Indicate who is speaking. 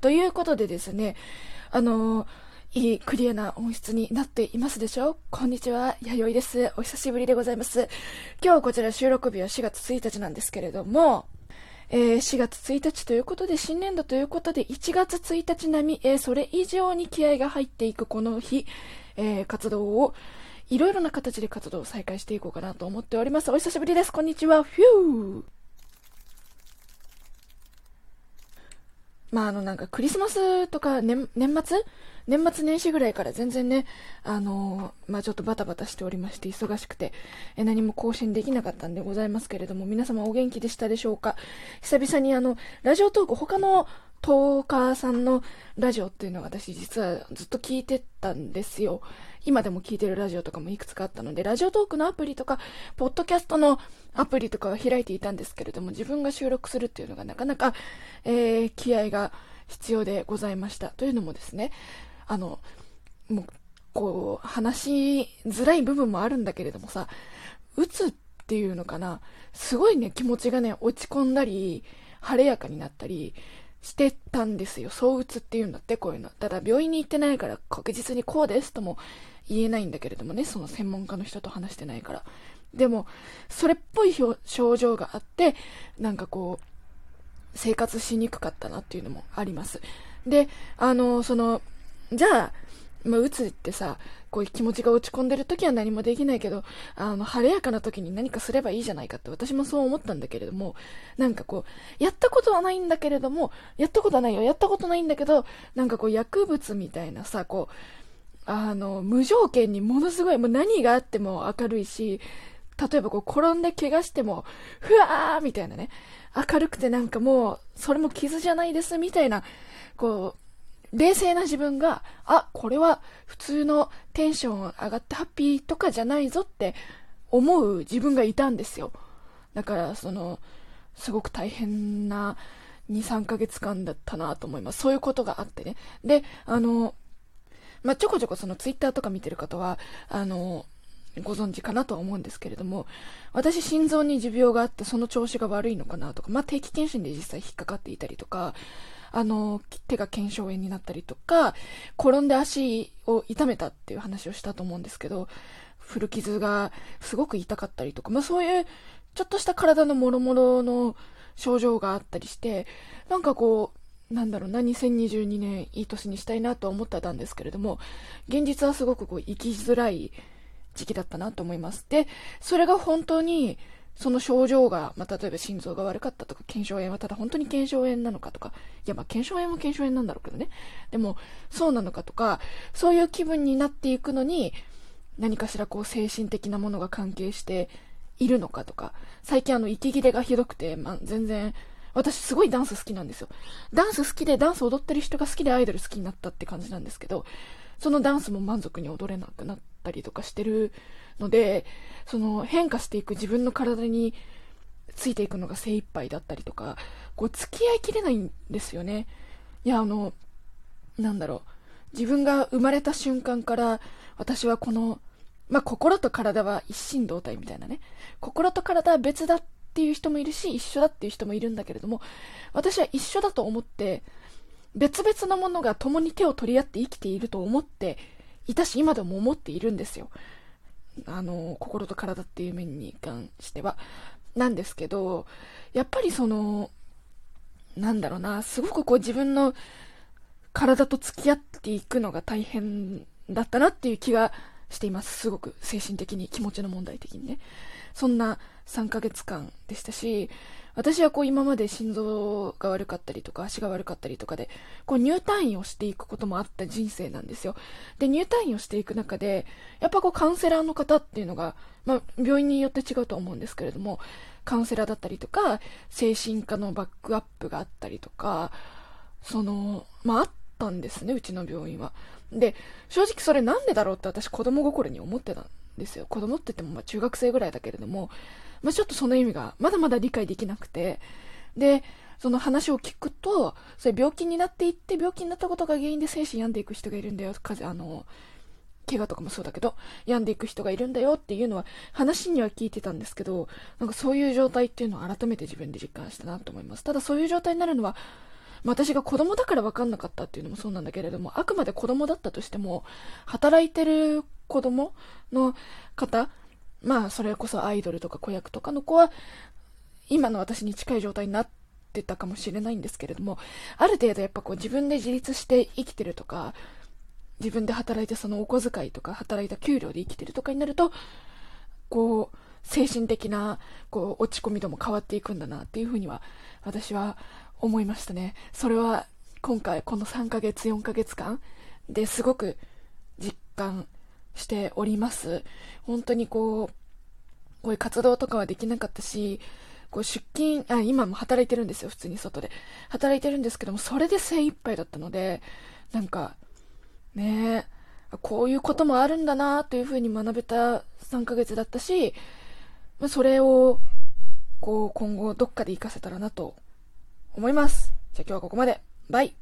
Speaker 1: ということでですね、あのいいクリアな音質になっていますでしょこんにちは、弥生です。お久しぶりでございます。今日こちら収録日は4月1日なんですけれども、えー、4月1日ということで、新年度ということで、1月1日並み、えー、それ以上に気合が入っていくこの日、えー、活動を、いろいろな形で活動を再開していこうかなと思っております。お久しぶりです。こんにちは。フューまあ、あの、なんかクリスマスとか年、年末？年末年始ぐらいから全然ね、あのー、まあ、ちょっとバタバタしておりまして、忙しくて、え何も更新できなかったんでございますけれども、皆様お元気でしたでしょうか？久々にあの、ラジオトーク、他のトーカーさんのラジオっていうのを私実はずっと聞いてたんですよ。今でも聞いてるラジオとかもいくつかあったので、ラジオトークのアプリとか、ポッドキャストのアプリとかは開いていたんですけれども、自分が収録するっていうのがなかなか、えー、気合が必要でございました。というのもですね、あの、もう、こう、話しづらい部分もあるんだけれどもさ、打つっていうのかな、すごいね、気持ちがね、落ち込んだり、晴れやかになったり、してたんですよ。躁うつっていうんだって、こういうの。ただ、病院に行ってないから確実にこうですとも言えないんだけれどもね、その専門家の人と話してないから。でも、それっぽい症状があって、なんかこう、生活しにくかったなっていうのもあります。で、あの、その、じゃあ、まあ、うつってさ、こういう気持ちが落ち込んでる時は何もできないけど、あの、晴れやかな時に何かすればいいじゃないかって私もそう思ったんだけれども、なんかこう、やったことはないんだけれども、やったことはないよ、やったことないんだけど、なんかこう薬物みたいなさ、こう、あの、無条件にものすごい、もう何があっても明るいし、例えばこう転んで怪我しても、ふわーみたいなね、明るくてなんかもう、それも傷じゃないですみたいな、こう、冷静な自分が、あ、これは普通のテンション上がってハッピーとかじゃないぞって思う自分がいたんですよ。だから、その、すごく大変な2、3ヶ月間だったなと思います。そういうことがあってね。で、あの、まあ、ちょこちょこそのツイッターとか見てる方は、あの、ご存知かなとは思うんですけれども、私心臓に持病があってその調子が悪いのかなとか、まあ、定期検診で実際引っかかっていたりとか、あの、手が腱鞘炎になったりとか、転んで足を痛めたっていう話をしたと思うんですけど、古傷がすごく痛かったりとか、まあ、そういうちょっとした体のもろもろの症状があったりして、なんかこう、なんだろうな、2022年いい年にしたいなと思ってたんですけれども、現実はすごくこう生きづらい時期だったなと思います。で、それが本当に、その症状が、まあ、例えば心臓が悪かったとか、腱鞘炎はただ本当に腱鞘炎なのかとか、いや、まあ、腱鞘炎は腱鞘炎なんだろうけどね。でも、そうなのかとか、そういう気分になっていくのに、何かしらこう精神的なものが関係しているのかとか、最近あの、息切れがひどくて、まあ、全然、私すごいダンス好きなんですよ。ダンス好きで、ダンス踊ってる人が好きでアイドル好きになったって感じなんですけど、そのダンスも満足に踊れなくなったりとかしてるので、その変化していく自分の体についていくのが精一杯だったりとか、こう付き合いきれないんですよね。いや、あの、なんだろう。自分が生まれた瞬間から私はこの、まあ、心と体は一心同体みたいなね。心と体は別だっていう人もいるし、一緒だっていう人もいるんだけれども、私は一緒だと思って、別々のものが共に手を取り合って生きていると思っていたし、今でも思っているんですよ。あの、心と体っていう面に関しては。なんですけど、やっぱりその、なんだろうな、すごくこう自分の体と付き合っていくのが大変だったなっていう気がしています。すごく精神的に、気持ちの問題的にね。そんな3ヶ月間でしたし、私はこう今まで心臓が悪かったりとか足が悪かったりとかで、こう入退院をしていくこともあった人生なんですよ。で、入退院をしていく中で、やっぱこうカウンセラーの方っていうのが、まあ病院によって違うと思うんですけれども、カウンセラーだったりとか、精神科のバックアップがあったりとか、その、まああったんですね、うちの病院は。で、正直それなんでだろうって私子供心に思ってたんですよ。子供って言ってもま中学生ぐらいだけれども、まあ、ちょっとその意味がまだまだ理解できなくて、で、その話を聞くと、それ病気になっていって、病気になったことが原因で精神病んでいく人がいるんだよ、かあの、怪我とかもそうだけど、病んでいく人がいるんだよっていうのは話には聞いてたんですけど、なんかそういう状態っていうのを改めて自分で実感したなと思います。ただそういう状態になるのは、私が子供だから分かんなかったっていうのもそうなんだけれども、あくまで子供だったとしても、働いてる子供の方、まあそれこそアイドルとか子役とかの子は、今の私に近い状態になってたかもしれないんですけれども、ある程度やっぱこう自分で自立して生きてるとか、自分で働いてそのお小遣いとか働いた給料で生きてるとかになると、こう、精神的な、こう、落ち込み度も変わっていくんだなっていうふうには、私は思いましたね。それは、今回、この3ヶ月、4ヶ月間ですごく実感しております。本当にこう、こういう活動とかはできなかったし、こう出勤、あ、今も働いてるんですよ、普通に外で。働いてるんですけども、それで精一杯だったので、なんか、ねこういうこともあるんだなというふうに学べた3ヶ月だったし、まあ、それを、こう、今後どっかで活かせたらなと思います。じゃあ今日はここまで。バイ